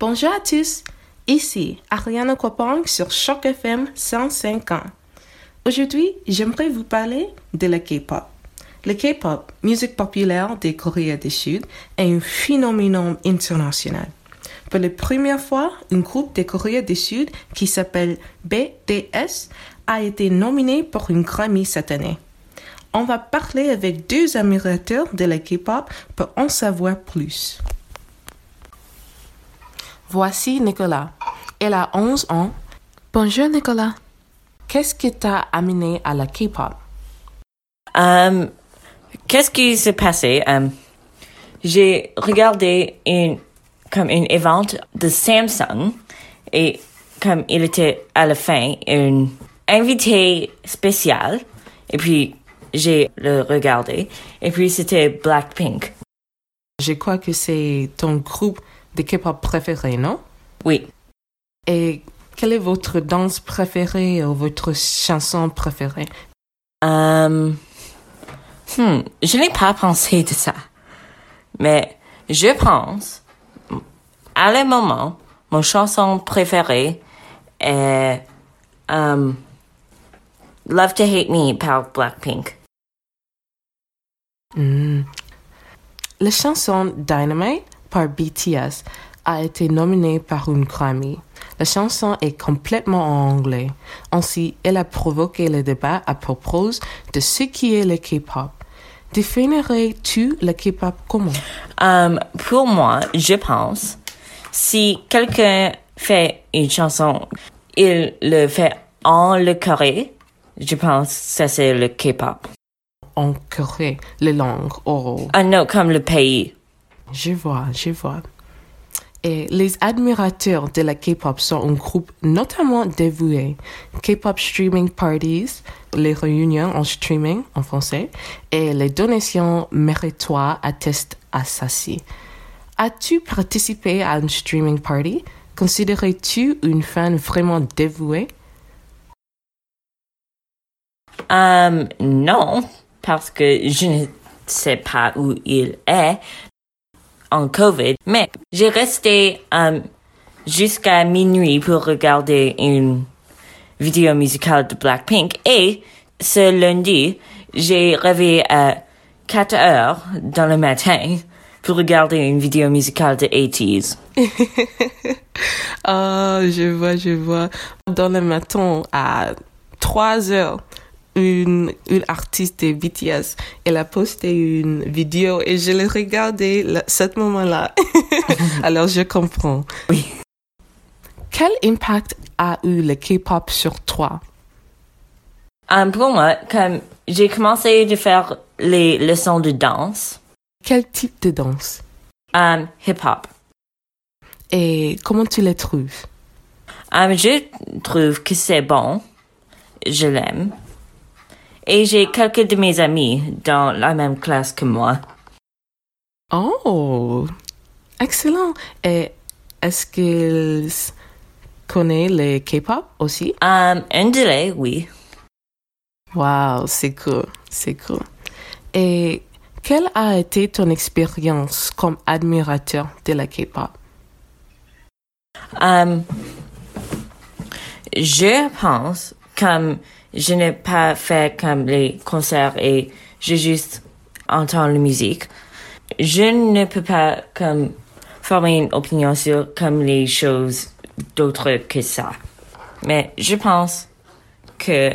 Bonjour à tous, ici Ariana Kwapong sur Choc FM 105 ans. Aujourd'hui, j'aimerais vous parler de la K-pop. Le K-pop, musique populaire des Coréens du Sud, est un phénomène international. Pour la première fois, un groupe des Coréens du Sud qui s'appelle BTS a été nominé pour une Grammy cette année. On va parler avec deux admirateurs de la K-pop pour en savoir plus. Voici Nicolas. Elle a 11 ans. Bonjour Nicolas. Qu'est-ce qui t'a amené à la K-pop? Um, Qu'est-ce qui s'est passé? Um, J'ai regardé une, comme une évente de Samsung et comme il était à la fin un invité spécial et puis j'ai le regardé et puis c'était Blackpink. Je crois que c'est ton groupe de K-pop préféré, non? Oui. Et quelle est votre danse préférée ou votre chanson préférée? Um, hmm, je n'ai pas pensé de ça. Mais je pense, à le moment, mon chanson préférée est um, Love to Hate Me par Blackpink. Hmm. La chanson Dynamite? Par BTS a été nominée par une Grammy. La chanson est complètement en anglais. Ainsi, elle a provoqué le débat à propos de ce qui est le K-pop. Définirais-tu le K-pop comment? Um, pour moi, je pense, si quelqu'un fait une chanson, il le fait en le Corée, je pense que ça c'est le K-pop. En Corée, les langues oraux. Ah non, comme le pays. Je vois, je vois. Et les admirateurs de la K-pop sont un groupe notamment dévoué. K-pop streaming parties, les réunions en streaming en français, et les donations méritoires attestent à ceci. As-tu participé à une streaming party? Considérais-tu une fan vraiment dévouée? Um, non, parce que je ne sais pas où il est COVID, mais j'ai resté um, jusqu'à minuit pour regarder une vidéo musicale de Blackpink et ce lundi, j'ai rêvé à 4 heures dans le matin pour regarder une vidéo musicale de 80s. Ah, je vois, je vois. Dans le matin, à 3 heures, une, une artiste de BTS, elle a posté une vidéo et je l'ai regardée là, ce moment-là. Alors je comprends. Oui. Quel impact a eu le K-pop sur toi? Um, pour moi, comme j'ai commencé de faire les leçons de danse, Quel type de danse? um, hip-hop. Et comment tu les trouves? Um, je trouve que c'est bon. Je l'aime. Et j'ai quelques de mes amis dans la même classe que moi. Oh, excellent. Et est-ce qu'ils connaissent le K-pop aussi? Um, un délai, oui. Wow, c'est cool, c'est cool. Et quelle a été ton expérience comme admirateur de la K-pop? Um, je pense comme je n'ai pas fait comme les concerts et je juste entends la musique. Je ne peux pas comme former une opinion sur comme les choses d'autres que ça. Mais je pense que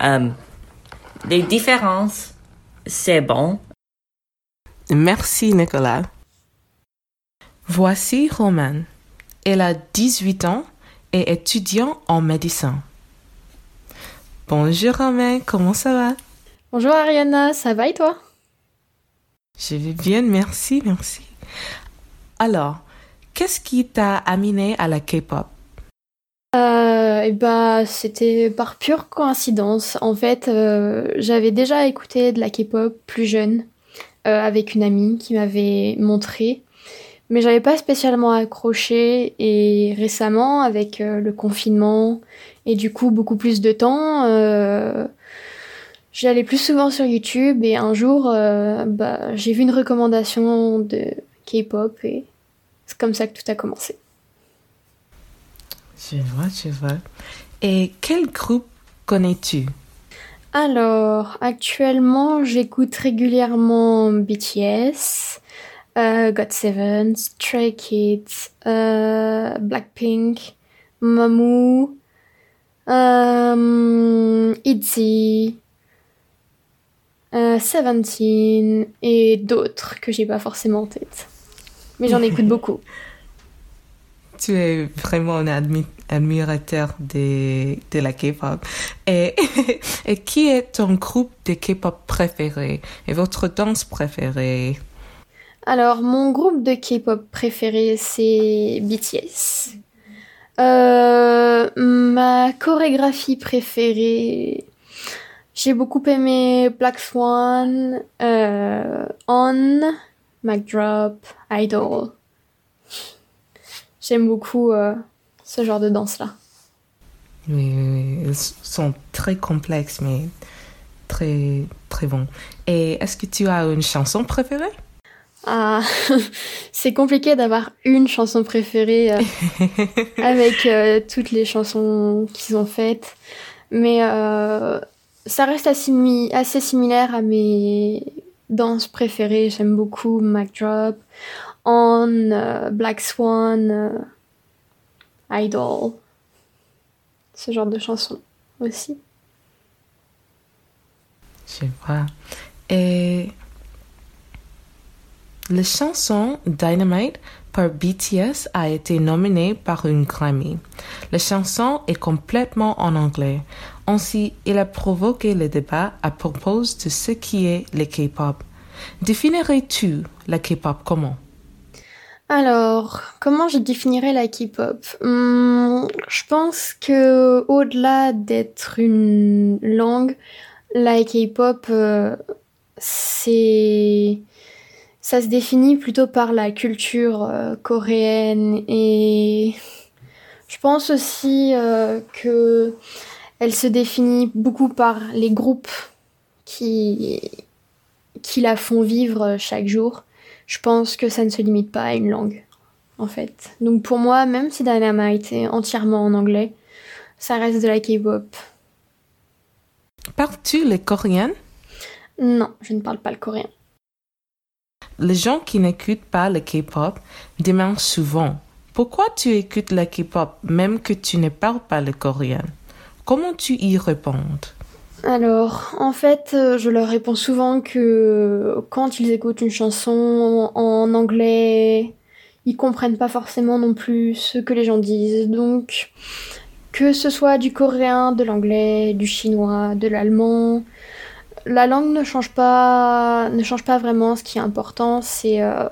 um, les différences, c'est bon. Merci, Nicolas. Voici Roman. Elle a 18 ans et étudiant en médecine. Bonjour Romain, comment ça va? Bonjour Ariana, ça va et toi? Je vais bien, merci, merci. Alors, qu'est-ce qui t'a amené à la K-pop? euh, et bah, C'était par pure coïncidence. En fait, euh, j'avais déjà écouté de la K-pop plus jeune euh, avec une amie qui m'avait montré. Mais j'avais pas spécialement accroché et récemment avec euh, le confinement et du coup beaucoup plus de temps, euh, j'allais plus souvent sur YouTube et un jour euh, bah, j'ai vu une recommandation de K-pop et c'est comme ça que tout a commencé. Je vois, je vois. Et quel groupe connais-tu? Alors, actuellement, j'écoute régulièrement BTS, euh, GOT7, Stray Kids, euh, Blackpink, Mamu, euh, ITZY, euh, Seventeen et d'autres que j'ai pas forcément en tête. Mais j'en écoute beaucoup. Tu es vraiment un admi- admirateur de, de la K-pop. Et, et qui est ton groupe de K-pop préféré et votre danse préférée? Alors, mon groupe de K-pop préféré, c'est BTS. Euh, ma chorégraphie préférée, j'ai beaucoup aimé Black Swan, euh, On, Mic Drop, Idol. J'aime beaucoup euh, ce genre de danse-là. Oui, oui. Ils sont très complexes, mais très, très bons. Et est-ce que tu as une chanson préférée? Ah, c'est compliqué d'avoir une chanson préférée euh, avec euh, toutes les chansons qu'ils ont faites, mais euh, ça reste assez, mi- assez similaire à mes danses préférées. J'aime beaucoup Mic Drop, On, Black Swan, Idol, ce genre de chansons aussi. Je vois. Et la chanson Dynamite par BTS a été nominée par une Grammy. La chanson est complètement en anglais. Ainsi, il a provoqué le débat à propos de ce qui est le K-pop. Définirais-tu la K-pop comment? Alors, comment je définirais la K-pop? Hmm, Je pense que au-delà d'être une langue, la K-pop, euh, c'est ça se définit plutôt par la culture euh, coréenne et je pense aussi euh, que elle se définit beaucoup par les groupes qui qui la font vivre chaque jour je pense que ça ne se limite pas à une langue, en fait. Donc pour moi, même si Dynamite est entièrement en anglais, ça reste de la K-pop. Parles-tu le coréen? Non, je ne parle pas le coréen. Les gens qui n'écoutent pas le K-pop demandent souvent pourquoi tu écoutes le K-pop même que tu ne parles pas le coréen? Comment tu y réponds? Alors, en fait, euh, je leur réponds souvent que quand ils écoutent une chanson en anglais, ils comprennent pas forcément non plus ce que les gens disent. Donc, que ce soit du coréen, de l'anglais, du chinois, de l'allemand, la langue ne change pas, ne change pas vraiment. Ce qui est important, c'est euh,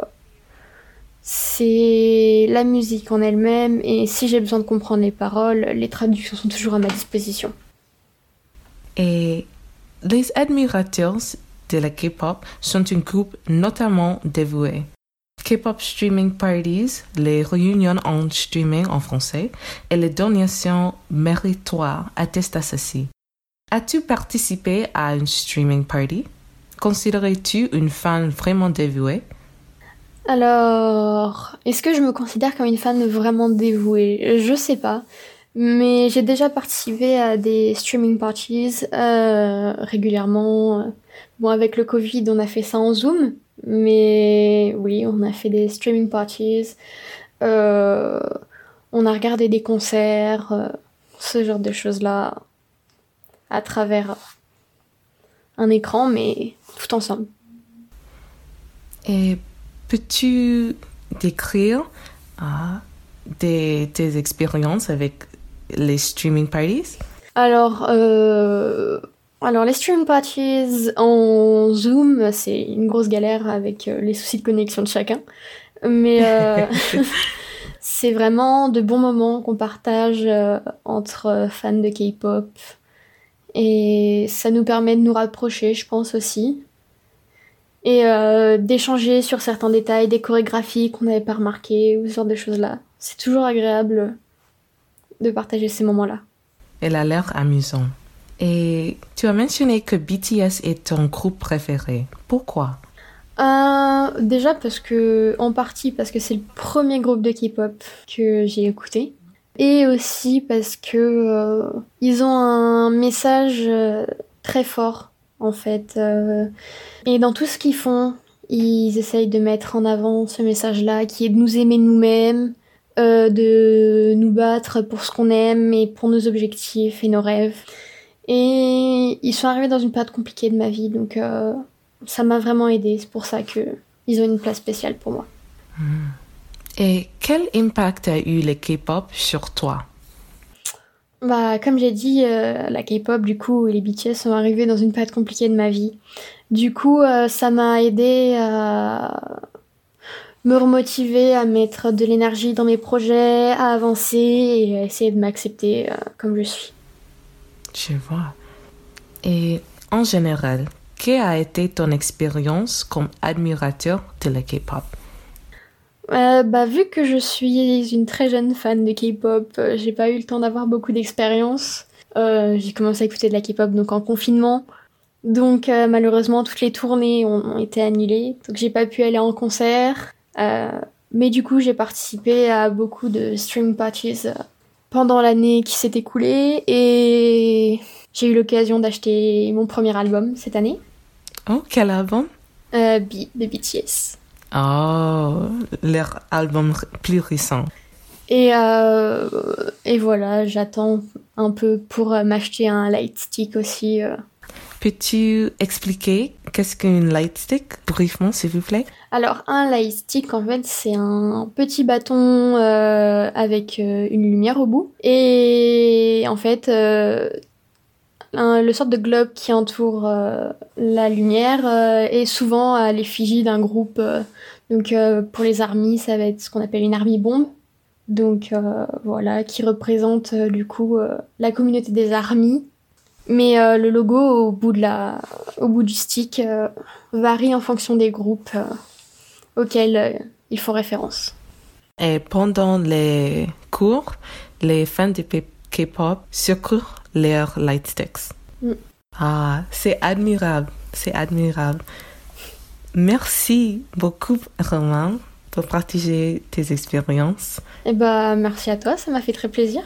c'est la musique en elle-même. Et si j'ai besoin de comprendre les paroles, les traductions sont toujours à ma disposition. Et les admirateurs de la K-pop sont un groupe notamment dévoué. K-pop Streaming Parties, les réunions en streaming en français, et les donations méritoires attestent à ceci. As-tu participé à une streaming party? Considérais-tu une fan vraiment dévouée? Alors, est-ce que je me considère comme une fan vraiment dévouée? Je sais pas. Mais j'ai déjà participé à des streaming parties euh, régulièrement. Bon, avec le Covid, on a fait ça en Zoom. Mais oui, on a fait des streaming parties. Euh, on a regardé des concerts, euh, ce genre de choses-là, à travers un écran, mais tout ensemble. Et peux-tu décrire ah, des, tes expériences avec les streaming parties? Alors, euh, alors les stream parties en Zoom, c'est une grosse galère avec euh, les soucis de connexion de chacun. Mais euh, c'est vraiment de bons moments qu'on partage entre fans de K-pop. Et ça nous permet de nous rapprocher, je pense aussi. Et euh, d'échanger sur certains détails, des chorégraphies qu'on n'avait pas remarquées, ou ce genre de choses-là. C'est toujours agréable de partager ces moments-là. Elle a l'air amusant. Et tu as mentionné que BTS est ton groupe préféré. Pourquoi? Euh, déjà parce que, en partie parce que c'est le premier groupe de K-pop que j'ai écouté. Et aussi parce que euh, ils ont un message euh, très fort, en fait. euh. et dans tout ce qu'ils font, ils essayent de mettre en avant ce message-là, qui est de nous aimer nous-mêmes, de nous battre pour ce qu'on aime et pour nos objectifs et nos rêves. Et ils sont arrivés dans une période compliquée de ma vie, donc ça m'a vraiment aidé. C'est pour ça que ils ont une place spéciale pour moi. Et quel impact a eu le K-pop sur toi? Bah, comme j'ai dit, euh, la K-pop, du coup, et les BTS sont arrivés dans une période compliquée de ma vie. Du coup, euh, ça m'a aidé à me remotiver, à mettre de l'énergie dans mes projets, à avancer et à essayer de m'accepter euh, comme je suis. Je vois. Et en général, quelle a été ton expérience comme admirateur de la K-pop? Euh, bah, vu que je suis une très jeune fan de K-pop, euh, j'ai pas eu le temps d'avoir beaucoup d'expérience. Euh, j'ai commencé à écouter de la K-pop donc en confinement. Donc euh, malheureusement toutes les tournées ont, ont été annulées, donc j'ai pas pu aller en concert. Mais du coup j'ai participé à beaucoup de stream parties pendant l'année qui s'est écoulée et j'ai eu l'occasion d'acheter mon premier album cette année, Oh, quel album B de BTS. Oh, leur album plus récent. Et, euh, et voilà, j'attends un peu pour euh, m'acheter un light stick aussi. euh. Peux-tu expliquer qu'est-ce qu'une light stick, brièvement, s'il vous plaît? Alors, un light stick, en fait, c'est un petit bâton euh, avec une lumière au bout. Et en fait, euh, le sorte de globe qui entoure euh, la lumière euh, est souvent à l'effigie d'un groupe. euh. donc, euh, pour les armies, ça va être ce qu'on appelle une army bombe. Donc, euh, voilà, qui représente euh, du coup euh, la communauté des armies. Mais euh, le logo au bout, de la, au bout du stick euh, varie en fonction des groupes euh, auxquels euh, ils font référence. Et pendant les cours, les fans de K-pop secourent leurs light sticks. Mm. Ah, c'est admirable, c'est admirable. Merci beaucoup, Romain, pour partager tes expériences. Et bah merci à toi, ça m'a fait très plaisir.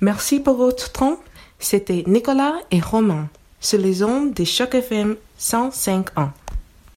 Merci pour votre temps. C'était Nicolas et Romain sur les ondes des Choc FM 105 ans.